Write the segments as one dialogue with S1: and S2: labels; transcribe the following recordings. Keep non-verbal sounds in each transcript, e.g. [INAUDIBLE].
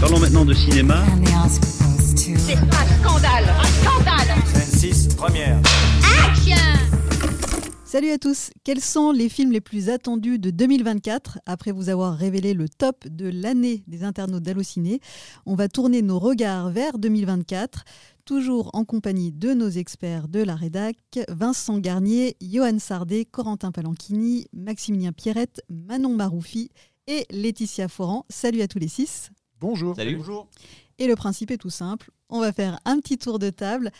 S1: Parlons maintenant de cinéma.
S2: C'est un scandale Un scandale
S3: Scène 6, première.
S4: Salut à tous, quels sont les films les plus attendus de 2024 Après vous avoir révélé le top de l'année des internautes d'Allociné, on va tourner nos regards vers 2024, toujours en compagnie de nos experts de la rédac, Vincent Garnier, Johan Sardet, Corentin Palanchini, Maximilien Pierrette, Manon Maroufi et Laetitia Foran. Salut à tous les six.
S5: Bonjour.
S6: Salut.
S3: Bonjour.
S4: Et le principe est tout simple, on va faire un petit tour de table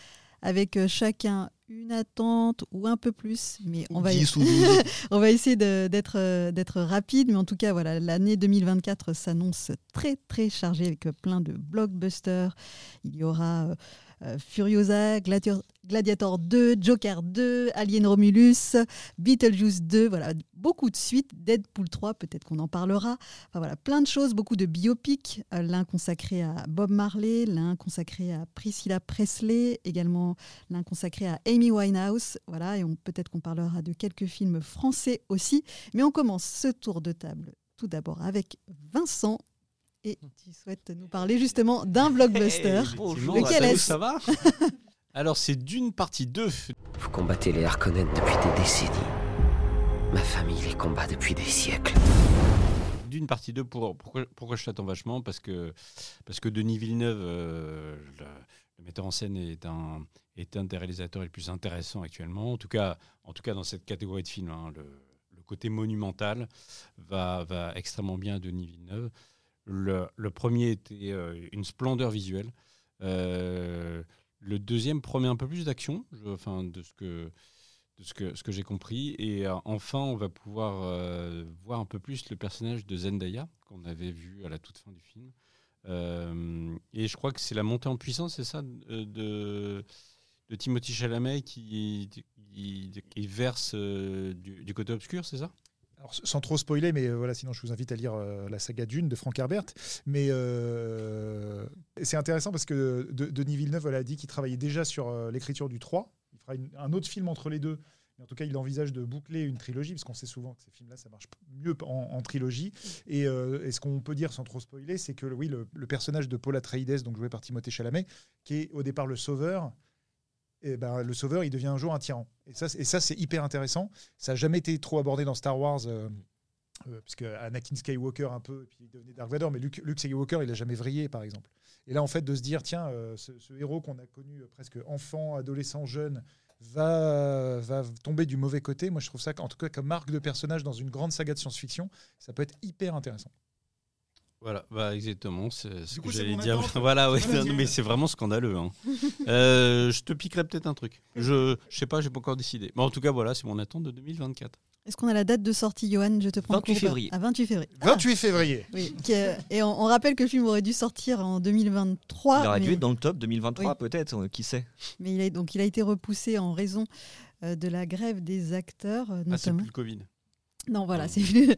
S4: avec euh, chacun une attente ou un peu plus, mais on va,
S5: 10 [LAUGHS] ou 12.
S4: on va essayer d'être euh, d'être rapide, mais en tout cas, voilà, l'année 2024 s'annonce très très chargée avec plein de blockbusters. Il y aura euh, Furiosa, Gladiator, Gladiator 2, Joker 2, Alien Romulus, Beetlejuice 2, voilà, beaucoup de suites, Deadpool 3, peut-être qu'on en parlera. Enfin voilà, plein de choses, beaucoup de biopics, euh, l'un consacré à Bob Marley, l'un consacré à Priscilla Presley, également l'un consacré à Amy Winehouse, voilà, et peut-être qu'on parlera de quelques films français aussi. Mais on commence ce tour de table tout d'abord avec Vincent. Et tu souhaites nous parler justement d'un blockbuster.
S6: bonjour
S4: Lequel
S6: tous,
S4: est-ce
S6: ça va [LAUGHS] Alors c'est d'une partie 2.
S7: Vous combattez les Harkonnen depuis des décennies. Ma famille les combat depuis des siècles.
S6: D'une partie 2 pour pourquoi, pourquoi je t'attends vachement parce que parce que Denis Villeneuve euh, le, le metteur en scène est un est un des réalisateurs les plus intéressants actuellement en tout cas en tout cas dans cette catégorie de films hein, le, le côté monumental va va extrêmement bien à Denis Villeneuve. Le, premier était euh, une splendeur visuelle. Euh, le deuxième promet un peu plus d'action, enfin de ce que de ce que, j'ai compris. Et euh, enfin, on va pouvoir voir un peu plus le personnage de Zendaya qu'on avait vu à la toute fin du film. Et je crois que c'est la montée en puissance, c'est ça, de, de, Timothy Chalamet qui, qui, verse du côté obscur, c'est ça?
S5: Sans trop spoiler, mais euh, voilà, sinon je vous invite à lire euh, la saga Dune de Frank Herbert. Mais euh, c'est intéressant parce que De- Denis Villeneuve a dit qu'il travaillait déjà sur l'écriture du 3. Il fera un autre film entre les deux. Mais en tout cas, il envisage de boucler une trilogie, parce qu'on sait souvent que ces films-là, ça marche mieux en, trilogie. Et, et ce qu'on peut dire sans trop spoiler, c'est que oui, le, le personnage de Paul Atreides, donc joué par Timothée Chalamet, qui est au départ le sauveur, et ben, le sauveur, il devient un jour un tyran. Et ça, et ça, c'est hyper intéressant. Ça n'a jamais été trop abordé dans Star Wars. euh, euh, Anakin Skywalker un peu, et puis il devenait Dark Vador, mais Luke, Skywalker, il a jamais vrillé, par exemple. Et là, en fait, de se dire, tiens, euh, ce, ce héros qu'on a connu euh, presque enfant, adolescent, jeune, va, va tomber du mauvais côté. Moi, je trouve ça, en tout cas, comme marque de personnage dans une grande saga de science-fiction, ça peut être hyper intéressant.
S6: Voilà, bah exactement, c'est ce
S5: Du
S6: que j'allais dire.
S5: attente. [LAUGHS]
S6: voilà, ouais, non, mais c'est vraiment scandaleux. hein. Euh, je te piquerai peut-être un truc. Je, je sais pas, j'ai pas encore décidé. Mais en tout cas, voilà, c'est mon attente de 2024.
S4: Est-ce qu'on a la date de sortie, Johan? Je te prends
S7: 28
S4: court.
S7: février.
S4: À 28 février.
S5: 28 février.
S4: Oui, et on, on rappelle que le film aurait dû sortir en 2023.
S8: Il aurait dû
S4: mais,
S8: être dans le top 2023,
S4: Oui.
S8: peut-être, euh, qui sait.
S4: mais il, a, donc, il a été repoussé en raison euh, de la grève des acteurs, euh,
S6: Ah, c'est
S4: notamment.
S6: plus le Covid.
S4: Non, voilà, c'est plus.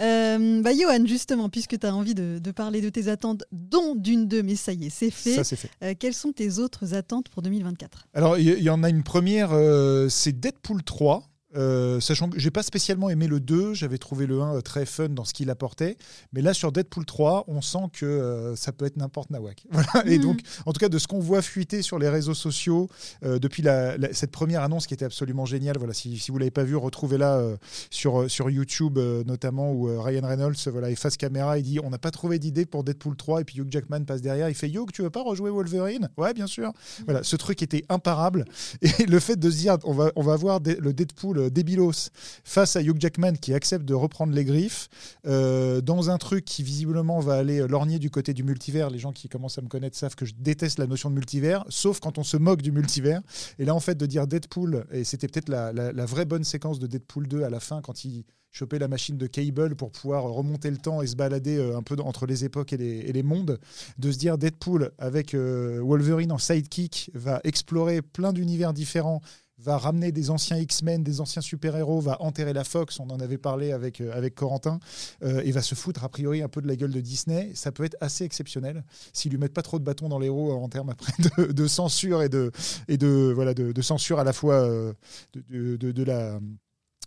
S4: Euh, bah, Johan, justement, puisque tu as envie de, de parler de tes attentes, dont d'une d'eux, mais ça y est, c'est fait.
S5: Ça, c'est fait.
S4: Euh, quelles sont tes autres attentes pour 2024
S5: Alors, il y, il y en a une première, euh, c'est Deadpool 3. Euh, sachant que j'ai pas spécialement aimé le 2, j'avais trouvé le 1 très fun dans ce qu'il apportait, mais là sur Deadpool 3, on sent que euh, ça peut être n'importe nawak. [LAUGHS] Voilà. Et
S4: Mhm.
S5: donc, en tout cas, de ce qu'on voit fuiter sur les réseaux sociaux euh, depuis la- la- cette première annonce qui était absolument géniale. Voilà, si, si vous l'avez pas vu, retrouvez-la euh, sur euh, sur YouTube euh, notamment où euh, Ryan Reynolds euh, voilà, est face caméra, il dit on n'a pas trouvé d'idée pour Deadpool 3 et puis Hugh Jackman passe derrière, il fait Hugh, tu veux pas rejouer Wolverine? Ouais, bien sûr. Voilà, ce truc était imparable. Et le fait de se dire, on va, on va avoir le Deadpool euh, débilos face à Hugh Jackman qui accepte de reprendre les griffes euh, dans un truc qui visiblement va aller euh, lorgner du côté du multivers. Les gens qui commencent à me connaître savent que je déteste la notion de multivers, sauf quand on se moque du multivers. Et là, en fait, de dire Deadpool, et c'était peut-être la, vraie bonne séquence de Deadpool 2 à la fin quand il chopait la machine de Cable pour pouvoir remonter le temps et se balader un peu entre les époques et les, et les mondes, de se dire Deadpool avec Wolverine en sidekick va explorer plein d'univers différents, va ramener des anciens X-Men, des anciens super-héros, va enterrer la Fox, on en avait parlé avec, euh, avec Corentin, euh, et va se foutre a priori un peu de la gueule de Disney. Ça peut être assez exceptionnel s'ils lui mettent pas trop de bâtons dans les roues en termes après de, de censure et de, et de, voilà, de, de censure à la fois euh, de, de- de- de la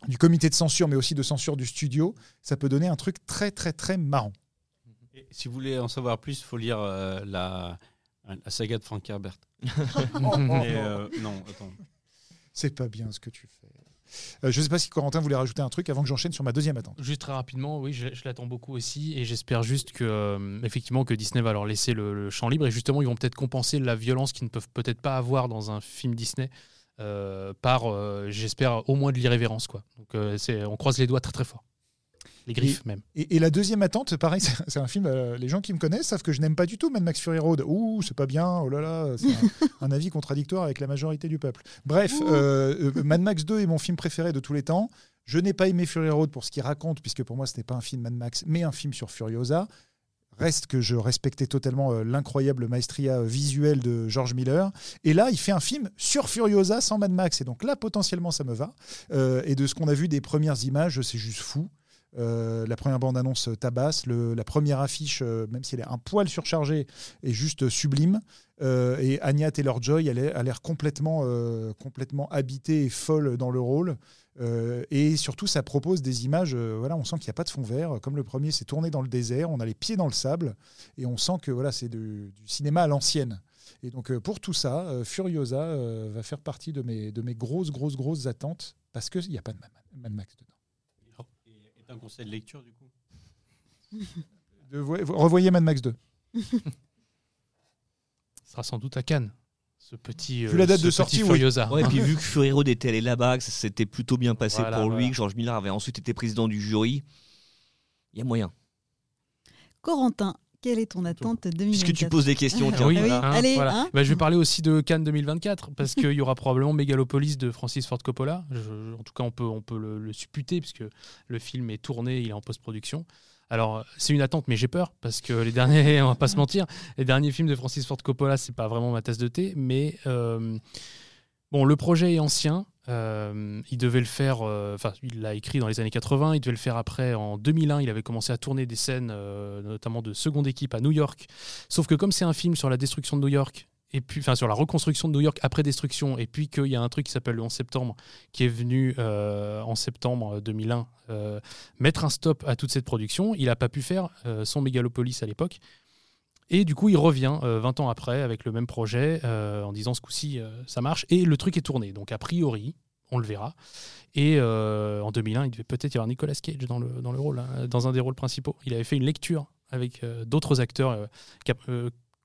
S5: du comité de censure, mais aussi de censure du studio, ça peut donner un truc très très très marrant.
S6: Et si vous voulez en savoir plus, il faut lire euh, la, la saga de Frank Herbert. [LAUGHS] Euh, non, attends.
S5: C'est pas bien ce que tu fais. Euh, je ne sais pas si Corentin voulait rajouter un truc avant que j'enchaîne sur ma deuxième attente.
S1: Juste très rapidement, oui, je, l'attends beaucoup aussi et j'espère juste que euh, effectivement que Disney va leur laisser le, champ libre et justement ils vont peut-être compenser la violence qu'ils ne peuvent peut-être pas avoir dans un film Disney euh, par, j'espère, au moins de l'irrévérence quoi. Donc on croise les doigts très très fort, les griffes même.
S5: Et, et la deuxième attente, pareil, [LAUGHS] c'est un film, euh, les gens qui me connaissent savent que je n'aime pas du tout Mad Max Fury Road. Ouh, c'est pas bien, oh là là, c'est un, [LAUGHS] un avis contradictoire avec la majorité du peuple. Bref, euh, euh, Mad Max 2 est mon film préféré de tous les temps. Je n'ai pas aimé Fury Road pour ce qu'il raconte, puisque pour moi, ce n'est pas un film Mad Max, mais un film sur Furiosa. Reste que je respectais totalement euh, l'incroyable maestria visuelle de George Miller. Et là, il fait un film sur Furiosa sans Mad Max. Et donc là, potentiellement, ça me va. Euh, et de ce qu'on a vu des premières images, c'est juste fou. Euh, la première bande-annonce tabasse, le- la première affiche, euh, même si elle est un poil surchargée, est juste sublime. Euh, et Anya Taylor-Joy, elle a l'air complètement, euh, complètement habitée et folle dans le rôle. Euh, et surtout, ça propose des images. euh, voilà, on sent qu'il n'y a pas de fond vert. Comme le premier, c'est tourné dans le désert. On a les pieds dans le sable et on sent que voilà, c'est du, cinéma à l'ancienne. Et donc euh, pour tout ça, euh, Furiosa euh, va faire partie de mes, de mes grosses, grosses, grosses attentes parce qu'il n'y a pas de Mad Max dedans.
S6: Un conseil de lecture, du coup [LAUGHS]
S5: De- revoyez Mad Max 2.
S1: Ce sera sans doute à Cannes. Ce petit,
S5: Vu la date de sortie, oui.
S1: Furiosa.
S3: Ouais, et puis vu que [LAUGHS] Fury Road était allé là-bas, que ça s'était plutôt bien passé
S1: Voilà,
S3: pour lui, que George Miller avait ensuite été président du jury, il y a moyen.
S4: Corentin, quelle est ton attente 2024
S3: Puisque tu poses des questions, tiens,
S1: Oui,
S4: Ah oui,
S3: voilà.
S1: hein,
S4: allez,
S1: voilà.
S4: hein.
S1: Bah, je vais parler aussi de Cannes 2024 parce qu'il y aura probablement Megalopolis de Francis Ford Coppola. Je- en tout cas, on peut, on peut le, le supputer puisque le film est tourné, il est en post-production. Alors, c'est une attente, mais j'ai peur parce que les derniers, [LAUGHS] on va pas se mentir, les derniers films de Francis Ford Coppola, c'est pas vraiment ma tasse de thé. Mais euh, bon, le projet est ancien. Euh, il devait le faire, euh, enfin, il l'a écrit dans les années 80. Il devait le faire après en 2001. Il avait commencé à tourner des scènes, euh, notamment de seconde équipe à New York. Sauf que comme c'est un film sur la destruction de New York, et puis, enfin, sur la reconstruction de New York après destruction, et puis qu'il y a un truc qui s'appelle le 11 septembre, qui est venu en septembre 2001 euh, mettre un stop à toute cette production, il n'a pas pu faire son Megalopolis à l'époque. Et du coup, il revient euh, 20 ans après avec le même projet euh, en disant ce coup-ci, euh, ça marche. Et le truc est tourné. Donc, a priori, on le verra. Et euh, en 2001, il devait peut-être y avoir Nicolas Cage dans le, rôle, hein, dans un des rôles principaux. Il avait fait une lecture avec euh, d'autres acteurs.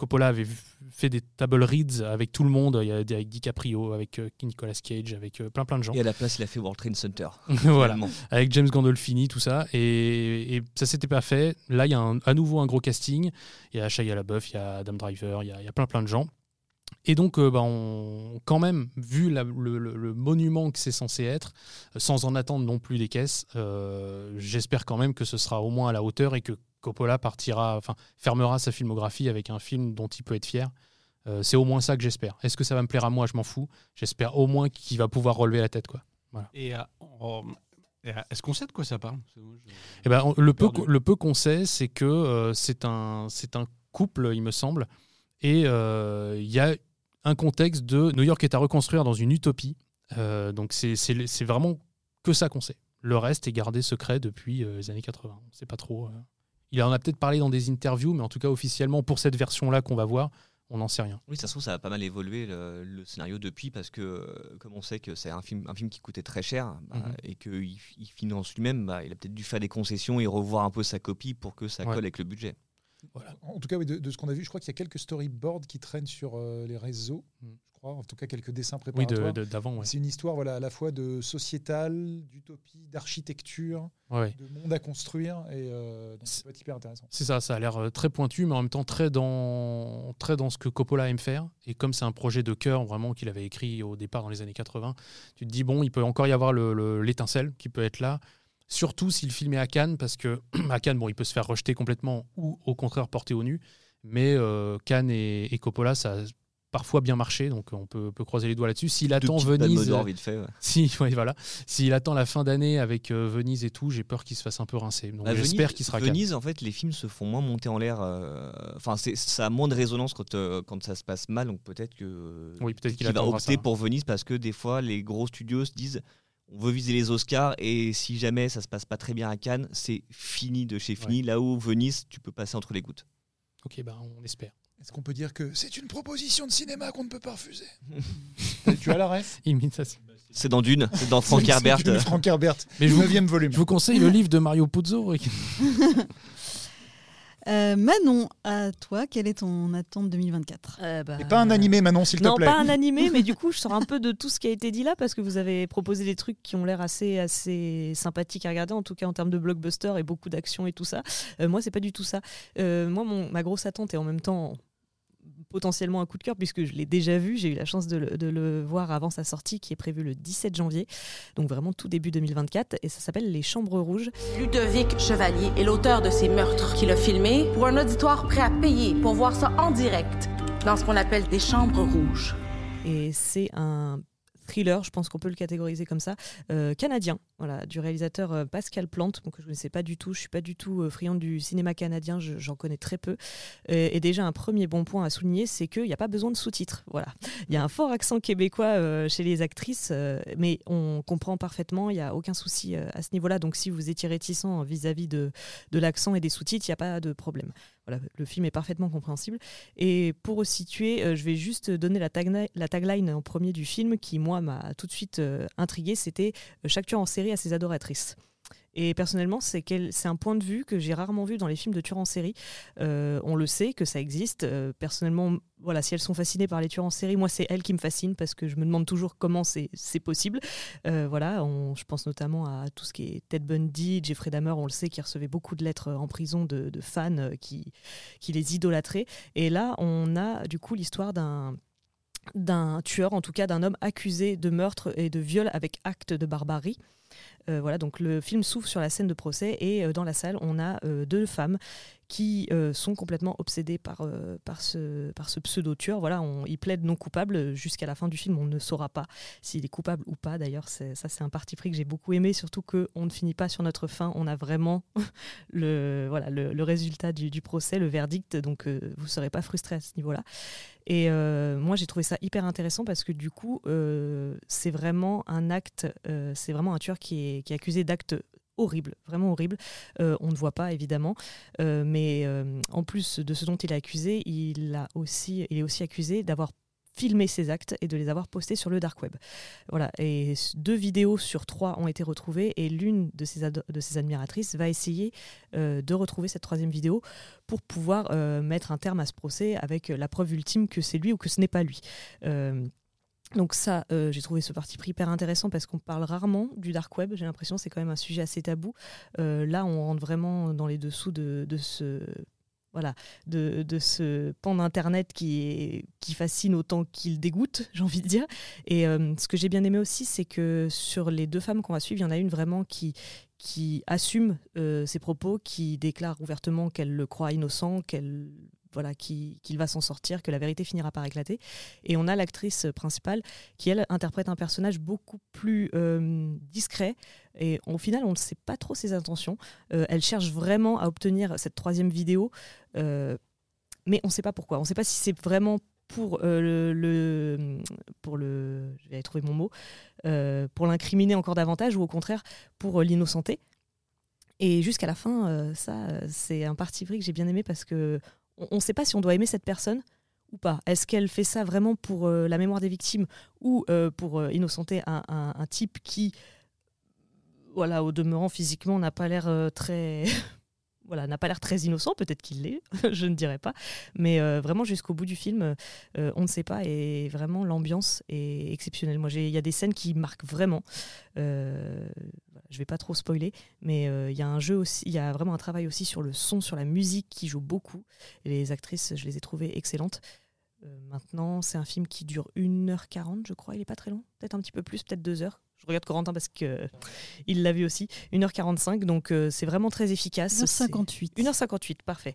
S1: Coppola avait fait des table reads avec tout le monde, avec DiCaprio, avec euh, Nicolas Cage, avec euh, plein plein de gens.
S3: Et à la place, il a fait World Trade Center. [LAUGHS]
S1: voilà, avec James Gandolfini, tout ça. Et, et ça s'était pas fait. Là, il y a un- à nouveau un gros casting. Il y a Shia LaBeouf, il y a Adam Driver, il y a, il y a plein plein de gens. Et donc, euh, bah, on, quand même, vu la- le, le- le monument que c'est censé être, sans en attendre non plus des caisses, euh, j'espère quand même que ce sera au moins à la hauteur et que Coppola partira, enfin, fermera sa filmographie avec un film dont il peut être fier. Euh, c'est au moins ça que j'espère. Est-ce que ça va me plaire à moi? Je m'en fous. J'espère au moins qu'il va pouvoir relever la tête, quoi.
S6: Et euh, en- et, euh, est-ce qu'on sait de quoi ça parle? Moi, je-
S1: Eh ben, on- le, peu, le peu qu'on sait, c'est que euh, c'est un, c'est un couple, il me semble, et euh, il y a un contexte de New York est à reconstruire dans une utopie. Donc c'est c'est- c'est vraiment que ça qu'on sait. Le reste est gardé secret depuis les années 80. On ne sait pas trop. Il en a peut-être parlé dans des interviews, mais en tout cas officiellement pour cette version-là qu'on va voir, on n'en sait rien.
S3: Oui, ça se trouve, ça a pas mal évolué le, le scénario depuis parce que, euh, comme on sait que c'est un film, un film qui coûtait très cher bah,
S1: Mhm.
S3: et qu'il il finance lui-même, bah, il a peut-être dû faire des concessions et revoir un peu sa copie pour que ça
S1: Ouais.
S3: colle avec le budget.
S5: En tout cas, oui, de, de ce qu'on a vu, je crois qu'il y a quelques storyboards qui traînent sur euh, les réseaux.
S1: Mm.
S5: Crois, en tout cas, quelques dessins préparatoires.
S1: d'avant. ouais.
S5: C'est une histoire voilà, à la fois de sociétale, d'utopie, d'architecture,
S1: Ouais.
S5: de monde à construire. Et euh, être hyper intéressant.
S1: C'est ça, ça a l'air euh, très pointu, mais en même temps très dans, très dans ce que Coppola aime faire. Et comme c'est un projet de cœur vraiment qu'il avait écrit au départ dans les années 80, tu te dis, bon, il peut encore y avoir le- le- l'étincelle qui peut être là. Surtout si le film est à Cannes, parce que [CLEARS THROAT] à Cannes, bon, il peut se faire rejeter complètement ou au contraire porter au nu. Mais euh, Cannes et, et Coppola, ça parfois bien marché, donc on peut, peut croiser les doigts là-dessus. S'il attend Venise,
S3: d'or vite fait. ouais. [LAUGHS]
S1: si, ouais, voilà. S'il attend la fin d'année avec euh, Venise et tout, j'ai peur qu'il se fasse un peu rincer. Donc
S3: Bah,
S1: j'espère qu'il sera.
S3: Venise, en fait, les films se font moins monter en l'air. euh, Enfin, ça a moins de résonance quand, euh, quand ça se passe mal. Donc peut-être que
S1: Oui, peut-être qu'il
S3: va opter
S1: ça.
S3: pour Venise parce que des fois, les gros studios se disent on veut viser les Oscars et si jamais ça se passe pas très bien à Cannes, c'est fini de chez fini. Là où Venise, tu peux passer entre les gouttes.
S1: Ok, bah on espère.
S5: Est-ce qu'on peut dire que c'est une proposition de cinéma qu'on ne peut pas refuser [LAUGHS] Tu as la ref [LAUGHS]
S1: Imitation.
S3: C'est dans Dune, c'est dans [LAUGHS] Frank Herbert.
S5: Frank Herbert.
S1: Mais je vous,
S5: 9 volume.
S1: je vous conseille le livre de Mario Puzo.
S4: Euh, Manon, à toi, quelle est ton attente 2024
S8: Euh, bah,
S5: Et pas un animé, Manon, s'il te
S8: Non,
S5: plaît.
S8: pas un animé, mais du [LAUGHS] coup, je sors un peu de tout ce qui a été dit là parce que vous avez proposé des trucs qui ont l'air assez, assez sympathiques à regarder, en tout cas en termes de blockbuster et beaucoup d'action et tout ça. Euh, moi, c'est pas du tout ça. Euh, moi, mon, ma grosse attente est en même temps potentiellement un coup de cœur puisque je l'ai déjà vu. J'ai eu la chance de le, de le voir avant sa sortie qui est prévue le 17 janvier, donc vraiment tout début 2024, et ça s'appelle Les Chambres Rouges.
S2: Ludovic Chevalier est l'auteur de ces meurtres qu'il a filmé pour un auditoire prêt à payer pour voir ça en direct dans ce qu'on appelle des chambres rouges.
S8: et c'est un thriller, je pense qu'on peut le catégoriser comme ça, euh, canadien, voilà, du réalisateur euh, Pascal Plante, que je ne connaissais pas du tout, je suis pas du tout euh, friande du cinéma canadien, je- j'en connais très peu. Et déjà un premier bon point à souligner, c'est qu'il n'y a pas besoin de sous-titres, voilà. Il y a un fort accent québécois chez les actrices, mais on comprend parfaitement, il n'y a aucun souci à ce niveau-là, donc si vous étiez réticent vis-à-vis de, de l'accent et des sous-titres, il n'y a pas de problème. Voilà, le film est parfaitement compréhensible. Et pour situer, euh, je vais juste donner la, tagline en premier du film qui, moi, m'a tout de suite euh, intrigué. C'était euh, Chaque tueur en série a ses adoratrices. Et personnellement, c'est un point de vue que j'ai rarement vu dans les films de tueurs en série. Euh, on le sait que ça existe. Euh, personnellement, voilà, si elles sont fascinées par les tueurs en série, moi, c'est elles qui me fascinent parce que je me demande toujours comment c'est possible. Euh, voilà, on- je pense notamment à tout ce qui est Ted Bundy, Jeffrey Dahmer, on le sait, qui recevait beaucoup de lettres en prison de, fans qui, qui les idolâtraient. Et là, on a du coup l'histoire d'un d'un tueur, en tout cas d'un homme accusé de meurtre et de viol avec acte de barbarie. Euh, voilà, donc le film s'ouvre sur la scène de procès et euh, dans la salle, on a euh, deux femmes qui sont complètement obsédées par, par ce, par ce pseudo-tueur. Voilà, on, il plaide non coupable jusqu'à la fin du film. On ne saura pas s'il est coupable ou pas. D'ailleurs, ça, c'est un parti pris que j'ai beaucoup aimé, surtout qu'on ne finit pas sur notre fin. On a vraiment [LAUGHS] le, voilà, le, résultat du, procès, le verdict. Donc, vous ne serez pas frustré à ce niveau-là. Et moi, j'ai trouvé ça hyper intéressant parce que du coup, c'est vraiment un acte, c'est vraiment un tueur qui est, accusé d'actes horribles, vraiment horribles. Euh, on ne voit pas évidemment, Euh, mais euh, en plus de ce dont il est accusé, il, est aussi accusé d'avoir filmé ses actes et de les avoir postés sur le dark web. Voilà, et deux vidéos sur trois ont été retrouvées et l'une de ses, admiratrices va essayer de retrouver cette troisième vidéo pour pouvoir mettre un terme à ce procès avec la preuve ultime que c'est lui ou que ce n'est pas lui. Donc ça, euh, j'ai trouvé ce parti pris hyper intéressant parce qu'on parle rarement du dark web. J'ai l'impression que c'est quand même un sujet assez tabou. Euh, là, on rentre vraiment dans les dessous de, ce voilà, de, ce pan d'internet qui fascine autant qu'il dégoûte, [LAUGHS] j'ai envie de dire. Et euh, ce que j'ai bien aimé aussi, c'est que sur les deux femmes qu'on va suivre, il y en a une vraiment qui assume ses propos, qui déclare ouvertement qu'elle le croit innocent, qu'elle voilà, qui- qu'il va s'en sortir, que la vérité finira par éclater. Et on a l'actrice principale qui, elle, interprète un personnage beaucoup plus euh, discret. Et au final, on ne sait pas trop ses intentions. Euh, elle cherche vraiment à obtenir cette troisième vidéo, euh, mais on ne sait pas pourquoi. On ne sait pas si c'est vraiment pour le, le- pour le, trouver mon mot, pour l'incriminer encore davantage ou au contraire pour l'innocenter. Et jusqu'à la fin, ça, c'est un parti pris que j'ai bien aimé parce que on ne sait pas si on doit aimer cette personne ou pas. Est-ce qu'elle fait ça vraiment pour euh, la mémoire des victimes ou euh, pour euh, innocenter un, un- type qui, voilà, au demeurant physiquement, n'a pas l'air très, [LAUGHS] voilà, n'a pas l'air très innocent. Peut-être qu'il l'est, [LAUGHS] je ne dirais pas. Mais vraiment jusqu'au bout du film, on ne sait pas et vraiment l'ambiance est exceptionnelle. Moi, il y a des scènes qui marquent vraiment. Je vais pas trop spoiler, mais euh, il y a un jeu aussi, il y a vraiment un travail aussi sur le son, sur la musique qui joue beaucoup. Les actrices, je les ai trouvées excellentes. Euh, maintenant, c'est un film qui dure 1h40, je crois. Il est pas très long, peut-être un petit peu plus, peut-être 2 heures. Je regarde Corentin parce que euh, il l'a vu aussi. 1h45, donc euh, c'est vraiment très efficace. C'est-
S4: 1h58.
S8: 1h58, parfait.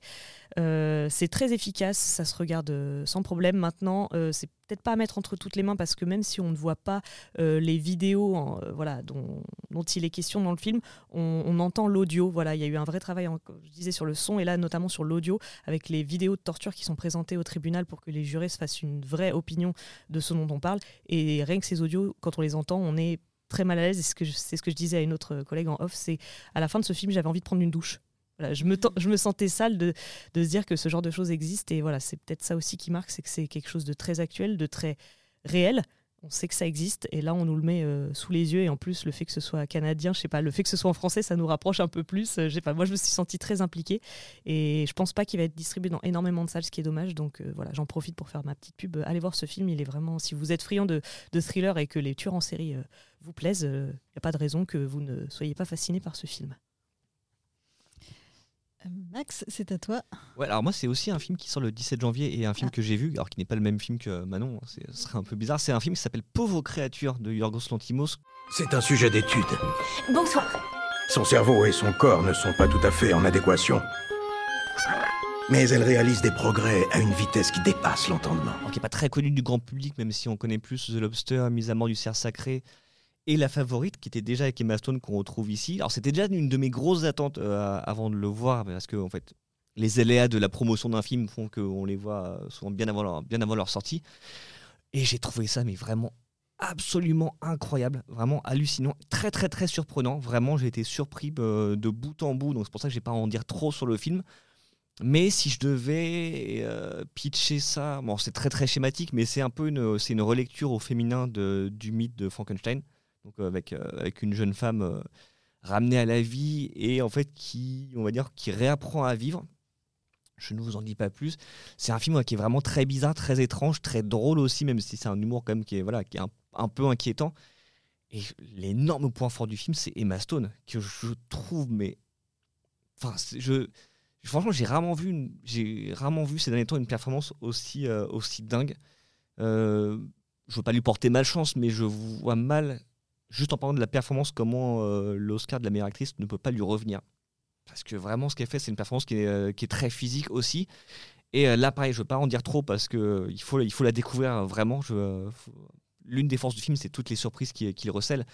S8: Euh, c'est très efficace, ça se regarde euh, sans problème. Maintenant, c'est peut-être pas à mettre entre toutes les mains parce que même si on ne voit pas les vidéos en- voilà, dont, dont il est question dans le film, on, on entend l'audio. Voilà, il y a eu un vrai travail, en- je disais, sur le son et là notamment sur l'audio avec les vidéos de torture qui sont présentées au tribunal pour que les jurés se fassent une vraie opinion de ce dont on parle. Et rien que ces audios, quand on les entend, on est très mal à l'aise. C'est ce, que je- disais à une autre collègue en off, c'est à la fin de ce film, j'avais envie de prendre une douche. Voilà, je, me, je me sentais sale de, de se dire que ce genre de choses existe. Et voilà, c'est peut-être ça aussi qui marque, c'est que c'est quelque chose de très actuel, de très réel. On sait que ça existe et là on nous le met euh, sous les yeux et en plus le fait que ce soit canadien, je sais pas, le fait que ce soit en français, ça nous rapproche un peu plus. Euh, pas, moi je me suis sentie très impliquée et je pense pas qu'il va être distribué dans énormément de salles, ce qui est dommage. Donc euh, voilà, j'en profite pour faire ma petite pub. Allez voir ce film, il est vraiment. Si vous êtes friand de, de thriller et que les tueurs en série vous plaisent, il n'y a pas de raison que vous ne soyez pas fasciné par ce film.
S4: Max, c'est à toi.
S3: Ouais, alors moi, c'est aussi un film qui sort le 17 janvier et un film
S4: Ah.
S3: que j'ai vu, alors qui n'est pas le même film que Manon, hein, ce serait un peu bizarre. C'est un film qui s'appelle Pauvres créatures de Yorgos Lantimos.
S9: C'est un sujet d'étude.
S10: Bonsoir.
S9: Son cerveau et son corps ne sont pas tout à fait en adéquation. Mais elle réalise des progrès à une vitesse qui dépasse l'entendement.
S3: qui n'est pas très connu du grand public, même si on connaît plus The Lobster, Mise à mort du cerf sacré, et La Favorite, qui était déjà avec Emma Stone, qu'on retrouve ici. Alors c'était déjà une de mes grosses attentes euh, avant de le voir, parce que en fait, les aléas de la promotion d'un film font qu'on les voit euh, souvent bien avant leur, sortie. Et j'ai trouvé ça, mais vraiment absolument incroyable, vraiment hallucinant, très très très surprenant. Vraiment, j'ai été surpris euh, de bout en bout, donc c'est pour ça que j'ai pas à en dire trop sur le film. Mais si je devais pitcher ça, bon, c'est très très schématique, mais c'est un peu une, une relecture au féminin du mythe de Frankenstein, donc euh, avec, euh, avec une jeune femme euh, ramenée à la vie et en fait qui, on va dire, qui réapprend à vivre. Je ne vous en dis pas plus. C'est un film ouais, qui est vraiment très bizarre, très étrange, très drôle aussi, même si c'est un humour quand même qui est voilà, qui est un, un peu inquiétant. Et l'énorme point fort du film, c'est Emma Stone que je trouve mais, enfin, je franchement, j'ai rarement vu, j'ai rarement vu ces derniers temps une performance aussi, aussi dingue. Euh, je veux pas lui porter malchance, mais je vois mal, juste en parlant de la performance, comment euh, l'Oscar de la meilleure actrice ne peut pas lui revenir. Parce que vraiment, ce qu'elle fait, c'est une performance qui est, euh, très physique aussi. Et euh, là, pareil, je veux pas en dire trop parce que euh, il faut, il faut la découvrir euh, vraiment. L'une des forces du film, c'est toutes les surprises qu'il qu'il recèle.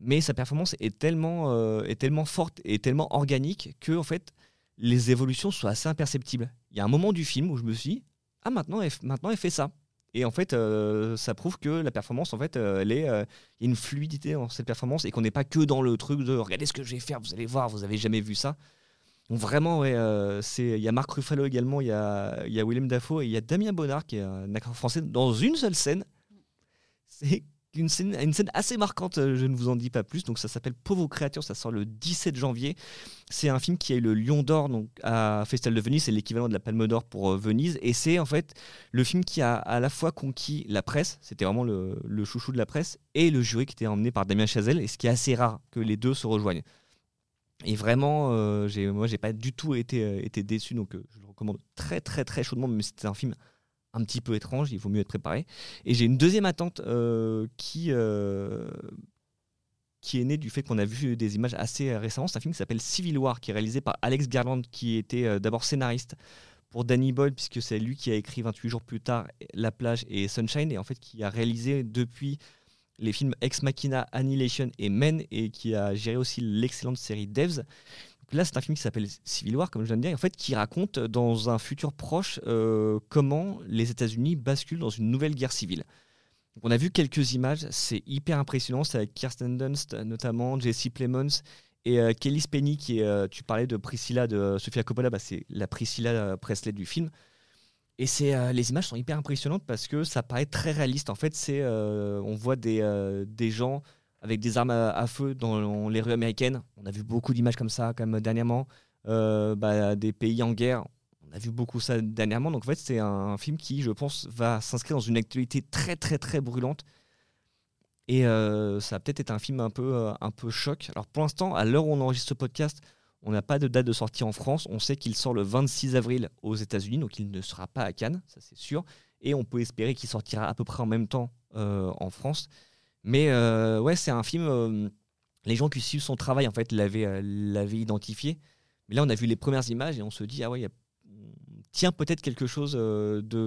S3: Mais sa performance est tellement, forte et tellement organique que, en fait, les évolutions sont assez imperceptibles. Il y a un moment du film où je me suis dit, ah maintenant maintenant elle fait ça. Et en fait, euh, ça prouve que la performance, en fait, euh, elle est, euh, il y a une fluidité dans cette performance et qu'on n'est pas que dans le truc de regardez ce que je vais faire, vous allez voir, vous avez jamais vu ça. Donc vraiment, il y a Marc Ruffalo également, il y a, y a Willem Dafoe et il y a Damien Bonnard qui est un acteur français dans une seule scène. C'est une scène, assez marquante, euh, je ne vous en dis pas plus. Donc ça s'appelle Pauvres créatures, ça sort le 17 janvier. C'est un film qui a eu le Lion d'Or donc à Festival de Venise, c'est l'équivalent de la Palme d'Or pour euh, Venise. Et c'est en fait le film qui a à la fois conquis la presse, c'était vraiment le, chouchou de la presse, et le jury qui était emmené par Damien Chazelle. Et ce qui est assez rare que les deux se rejoignent. Et vraiment, euh, moi, j'ai pas du tout été, euh, été déçu, donc je le recommande très, très, très chaudement, même si c'était un film un petit peu étrange, il vaut mieux être préparé. Et j'ai une deuxième attente euh, qui, euh, qui est née du fait qu'on a vu des images assez euh, récemment. C'est un film qui s'appelle Civil War, qui est réalisé par Alex Garland, qui était d'abord scénariste pour Danny Boyle, puisque c'est lui qui a écrit 28 jours plus tard La plage et Sunshine, et en fait qui a réalisé depuis les films Ex Machina, Annihilation et Men, et qui a géré aussi l'excellente série Devs. Là, c'est un film qui s'appelle Civil War, comme je viens de dire, en fait, qui raconte dans un futur proche euh, comment les États-Unis basculent dans une nouvelle guerre civile. On a vu quelques images, c'est hyper impressionnant. C'est avec Kirsten Dunst, notamment, Jesse Plemons et euh, Kelly Spenny, qui est, euh, tu parlais de Priscilla de euh, Sofia Coppola, bah, c'est la Priscilla euh, Presley du film. Et euh, les images sont hyper impressionnantes parce que ça paraît très réaliste. En fait, euh, on voit des, euh, des gens avec des armes à, feu dans les rues américaines. On a vu beaucoup d'images comme ça, comme dernièrement. Euh, bah, des pays en guerre. On a vu beaucoup ça dernièrement. Donc en fait, c'est un film qui, je pense, va s'inscrire dans une actualité très très très brûlante. Et euh, ça a peut-être été un film un peu, euh, un peu choc. Alors pour l'instant, à l'heure où on enregistre ce podcast, on n'a pas de date de sortie en France. On sait qu'il sort le 26 avril aux États-Unis, donc il ne sera pas à Cannes, ça c'est sûr. Et on peut espérer qu'il sortira à peu près en même temps euh, en France. Mais euh, ouais, c'est un film. euh, les gens qui suivent son travail en fait l'avaient euh, l'avaient identifié. Mais là, on a vu les premières images et on se dit ah ouais, il tient peut-être quelque chose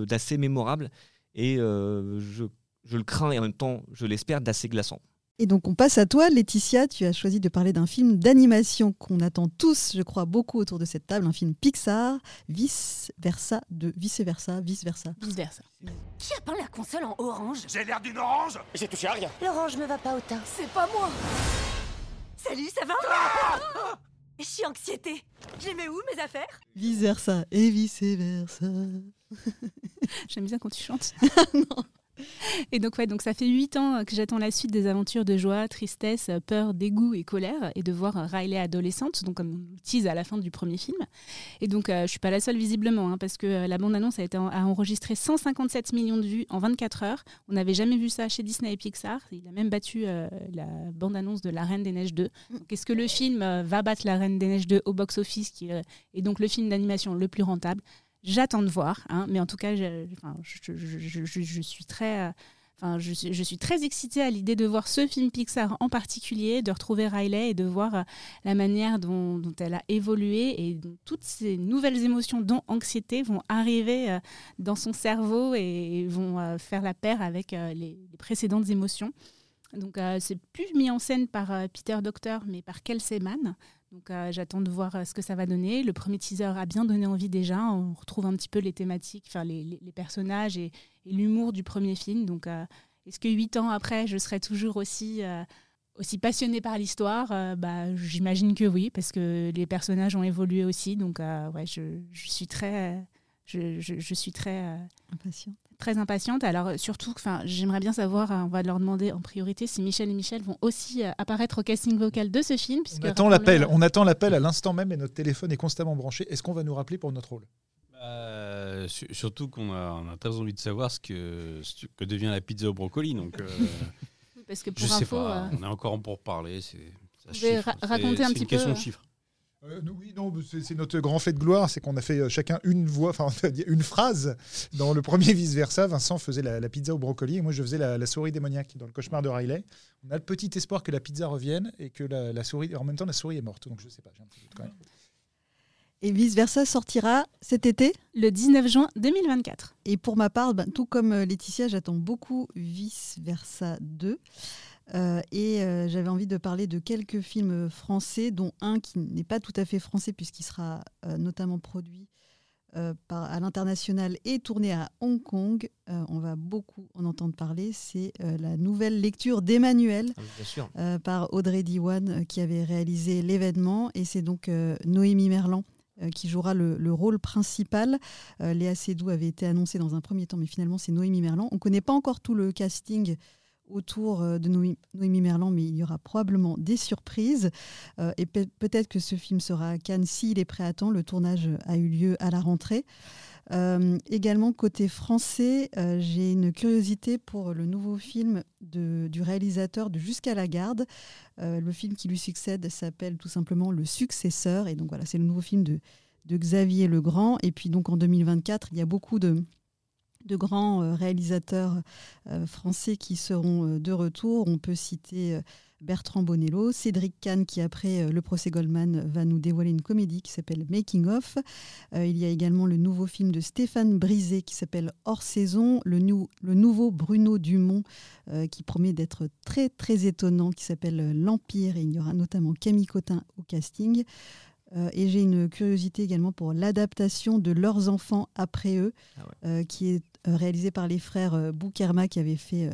S3: d'assez mémorable et je, je le crains et en même temps je l'espère d'assez glaçant.
S4: Et donc on passe à toi, Laetitia. Tu as choisi de parler d'un film d'animation qu'on attend tous, je crois, beaucoup autour de cette table, un film Pixar, vice versa, de vice versa, vice versa.
S10: Vice versa.
S11: Qui a peint la console en orange?
S12: J'ai l'air d'une orange J'ai touché à rien.
S11: L'orange me va pas au teint.
S10: C'est pas moi.
S11: Salut, ça va? Je suis anxiété. J'ai mis où mes affaires?
S4: Vice versa et vice versa.
S10: J'aime bien quand tu chantes. [LAUGHS]
S4: non. [LAUGHS]
S10: Et donc, ouais, donc ça fait huit ans que j'attends la suite des aventures de joie, tristesse, peur, dégoût et colère, et de voir Riley adolescente, donc comme on tease à la fin du premier film. Et donc, euh, je suis pas la seule visiblement, hein, parce que euh, la bande-annonce a, en- a enregistré 157 millions de vues en 24 heures. On n'avait jamais vu ça chez Disney et Pixar. Il a même battu euh, la bande-annonce de La Reine des Neiges 2. Donc, Est-ce que le film euh, va battre La Reine des Neiges 2 au box-office, qui est donc le film d'animation le plus rentable? J'attends de voir, hein, mais en tout cas, je, suis très... excitée à l'idée de voir ce film Pixar en particulier, de retrouver Riley et de voir euh, la manière dont, elle a évolué et toutes ces nouvelles émotions, dont anxiété, vont arriver euh, dans son cerveau et vont euh, faire la paire avec les, précédentes émotions. Donc, c'est plus mis en scène par Peter Docter, mais par Kelsey Mann. Donc, euh, j'attends de voir euh, ce que ça va donner. Le premier teaser a bien donné envie déjà. On retrouve un petit peu les thématiques, enfin les, les- personnages et, l'humour du premier film. Donc, euh, est-ce que huit ans après, je serai toujours aussi, aussi passionnée par l'histoire? Bah, J'imagine que oui, parce que les personnages ont évolué aussi. Donc, ouais, je, je suis très, je, je- suis très, euh,
S4: Impatient.
S10: Très impatiente. Alors, euh, surtout, enfin, j'aimerais bien savoir, euh, on va leur demander en priorité si Michel et Michel vont aussi euh, apparaître au casting vocal de ce film.
S5: On
S10: puisque,
S5: attend l'appel. On attend l'appel à l'instant même et notre téléphone est constamment branché. Est-ce qu'on va nous rappeler pour notre rôle?
S6: Euh, su- surtout qu'on a, on a très envie de savoir ce que, ce que devient la pizza au brocoli. Donc, euh, [LAUGHS]
S10: Parce que
S6: je
S10: pour
S6: sais
S10: info,
S6: pas.
S10: euh,
S6: On est encore en pour parler. C'est, ça
S10: Vous pouvez
S6: chiffre.
S10: ra-
S6: C'est-
S10: raconter un petit
S6: une question
S10: peu,
S6: de chiffres.
S5: Euh, oui, non, c'est notre grand fait de gloire, c'est qu'on a fait euh, chacun une voix, enfin [LAUGHS] une phrase. Dans le premier vice versa, Vincent faisait la, la pizza au brocoli et moi je faisais la, la souris démoniaque dans le cauchemar de Riley. On a le petit espoir que la pizza revienne et que la, la souris, en même temps la souris est morte, donc je sais pas, j'ai un petit doute quand même.
S4: Et vice versa sortira cet été?
S10: Le 19 juin 2024.
S4: Et pour ma part, ben, tout comme euh, Laetitia, j'attends beaucoup Vice Versa 2. Euh, et euh, j'avais envie de parler de quelques films français, dont un qui n'est pas tout à fait français, puisqu'il sera euh, notamment produit par, à l'international et tourné à Hong Kong. On va beaucoup en entendre parler. C'est la nouvelle lecture d'Emmanuel
S3: Ah
S4: par Audrey Diwan qui avait réalisé l'événement. Et c'est donc Noémie Merlan qui jouera le, le rôle principal. Euh, Léa Seydoux avait été annoncée dans un premier temps, mais finalement c'est Noémie Merlan. On ne connaît pas encore tout le casting autour euh, de Noé- Noémie Merlan, mais il y aura probablement des surprises. Euh, et pe- peut-être que ce film sera à Cannes s'il est prêt à temps. Le tournage a eu lieu à la rentrée. Euh, également, côté français, j'ai une curiosité pour le nouveau film de- du réalisateur de Jusqu'à la garde. Le film qui lui succède s'appelle tout simplement Le Successeur. Et donc voilà, c'est le nouveau film de, de Xavier Legrand. Et puis donc en 2024, il y a beaucoup de, de grands euh, réalisateurs euh, français qui seront euh, de retour. On peut citer Bertrand Bonello, Cédric Kahn qui après le procès Goldman va nous dévoiler une comédie qui s'appelle Making of. Euh, il y a également le nouveau film de Stéphane Brisé qui s'appelle Hors saison, le, nou- le nouveau Bruno Dumont qui promet d'être très très étonnant qui s'appelle L'Empire et il y aura notamment Camille Cotin au casting. Euh, et j'ai une curiosité également pour l'adaptation de Leurs enfants après eux,
S3: Ah ouais.
S4: euh, qui est euh, réalisée par les frères Boukerma qui avaient fait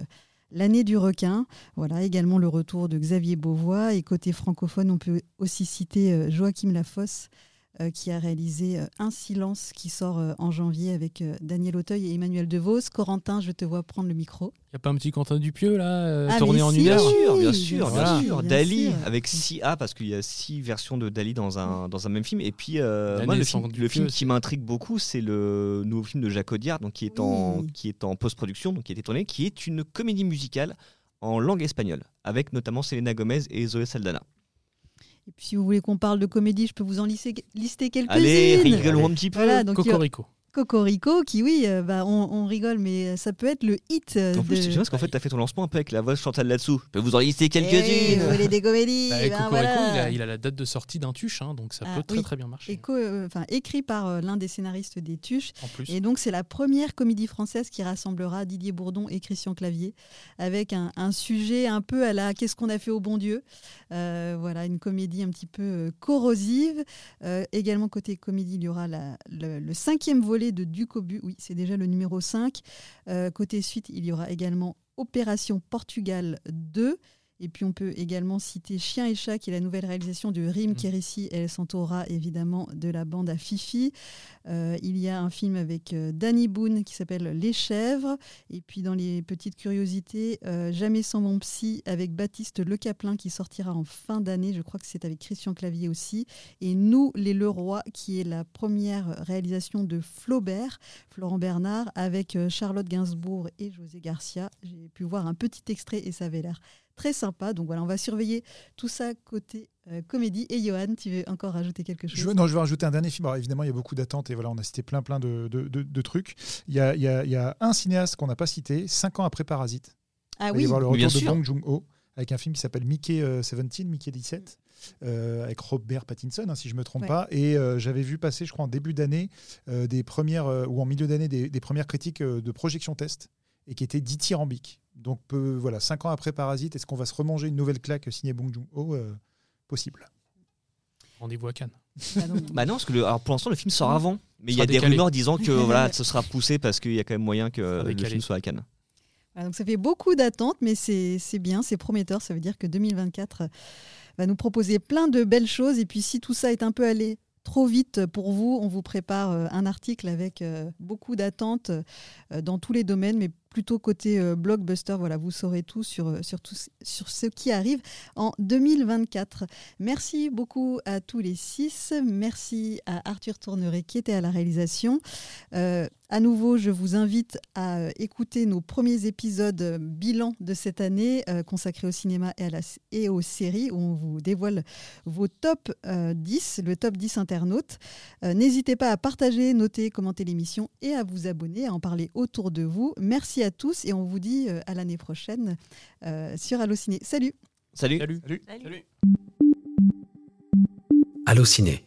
S4: L'année du requin. Voilà, également le retour de Xavier Beauvois. Et côté francophone, on peut aussi citer Joachim Lafosse, euh, qui a réalisé euh, Un silence qui sort euh, en janvier avec euh, Daniel Auteuil et Emmanuel DeVos. Corentin, je te vois prendre le micro.
S1: Il n'y a pas un petit Quentin Dupieux là, euh,
S4: Ah,
S1: tourné en
S4: si,
S1: une heure
S3: Bien sûr, bien sûr,
S4: bien
S1: sûr,
S4: bien
S3: Dali
S4: sûr.
S3: avec 6 A parce qu'il y a six versions de Dali dans un, dans un même film. Et puis, euh, moi, le film, le qui m'intrigue beaucoup, c'est le nouveau film de Jacques Audiard, donc qui est en,
S4: Oui.
S3: qui est en post-production, donc qui a été tourné, qui est une comédie musicale en langue espagnole, avec notamment Selena Gomez et Zoé Saldana.
S4: Et puis, si vous voulez qu'on parle de comédie, je peux vous en lister, lister quelques-unes.
S3: Allez, rigolons un petit peu.
S4: Voilà, donc il y a-
S1: Cocorico.
S4: Cocorico, qui oui, euh, bah, on, on rigole, mais ça peut être le hit euh,
S3: En plus,
S4: de...
S3: c'est parce qu'en fait, t'as fait ton lancement un peu avec la voix de Chantal là-dessous. Je peux vous en lister
S4: Eh,
S3: quelques-unes.
S4: vous voulez des comédies
S1: Bah,
S4: ben
S1: Cocorico,
S4: voilà.
S1: il, a, il a la date de sortie d'un tuche, hein, donc ça
S4: Ah,
S1: peut très
S4: oui.
S1: très bien marcher.
S4: Et co- euh, enfin, écrit par euh, l'un des scénaristes des Tuches.
S1: En plus.
S4: Et donc, c'est la première comédie française qui rassemblera Didier Bourdon et Christian Clavier, avec un, un sujet un peu à la Qu'est-ce qu'on a fait au bon Dieu? Euh, Voilà, une comédie un petit peu corrosive. Euh, également, côté comédie, il y aura la- le, le cinquième volet de Duc au but. Oui, c'est déjà le numéro 5. Euh, côté suite, il y aura également Opération Portugal 2. Et puis on peut également citer Chien et Chat, qui est la nouvelle réalisation de Rim Kérissi et El Santora, évidemment, de la bande à Fifi. Euh, il y a un film avec euh, Danny Boone qui s'appelle Les Chèvres. Et puis dans les petites curiosités, euh, Jamais sans mon psy avec Baptiste Le Caplin qui sortira en fin d'année. Je crois que c'est avec Christian Clavier aussi. Et Nous les Leroy, qui est la première réalisation de Flaubert, Florent Bernard, avec Charlotte Gainsbourg et José Garcia. J'ai pu voir un petit extrait et ça avait l'air très sympa. Donc voilà, on va surveiller tout ça côté euh, comédie. Et Johan, tu veux encore rajouter quelque chose
S5: Je veux, non, je veux rajouter un dernier film. Alors, évidemment, il y a beaucoup d'attentes et voilà, on a cité plein, plein de, de- de- de trucs. Il y a, il y a- il y a un cinéaste qu'on n'a pas cité, cinq ans après Parasite.
S4: Ah
S5: Il va y avoir le
S3: bien
S5: retour de
S3: sûr.
S5: Bong Joon-ho avec un film qui s'appelle Mickey euh, 17, Mickey 17, euh, avec Robert Pattinson, hein, si je me trompe
S4: Ouais.
S5: pas. Et euh, j'avais vu passer, je crois, en début d'année, euh, des premières euh, ou en milieu d'année, des, des premières critiques euh, de projection test et qui étaient dithyrambiques. Donc, peu- voilà, cinq ans après Parasite, est-ce qu'on va se remanger une nouvelle claque signée Bong Joon-ho Euh, Possible?
S1: Rendez-vous à Cannes.
S4: Ah non,
S3: Bah non, parce que le- alors pour l'instant, le film sort avant. Mais il y a des rumeurs disant que voilà, [LAUGHS] ce sera poussé parce qu'il y a quand même moyen que le film soit à Cannes.
S4: Voilà, donc ça fait beaucoup d'attentes, mais c'est c'est bien, c'est prometteur. Ça veut dire que 2024 euh, va nous proposer plein de belles choses. Et puis si tout ça est un peu allé trop vite pour vous, on vous prépare euh, un article avec euh, beaucoup d'attentes dans tous les domaines, mais plutôt côté euh, blockbuster. Voilà, vous saurez tout sur, euh, sur, tout sur ce qui arrive en 2024. Merci beaucoup à tous les six. Merci à Arthur Tourneret qui était à la réalisation. Euh, à nouveau, je vous invite à euh, écouter nos premiers épisodes euh, bilan de cette année euh, consacrés au cinéma et, à la, et aux séries où on vous dévoile vos top euh, 10, le top 10 internautes. Euh, N'hésitez pas à partager, noter, commenter l'émission et à vous abonner, à en parler autour de vous. Merci à tous et on vous dit euh, à l'année prochaine euh, sur Allociné. Salut
S3: Salut.
S1: Salut.
S6: Salut.
S7: Allociné,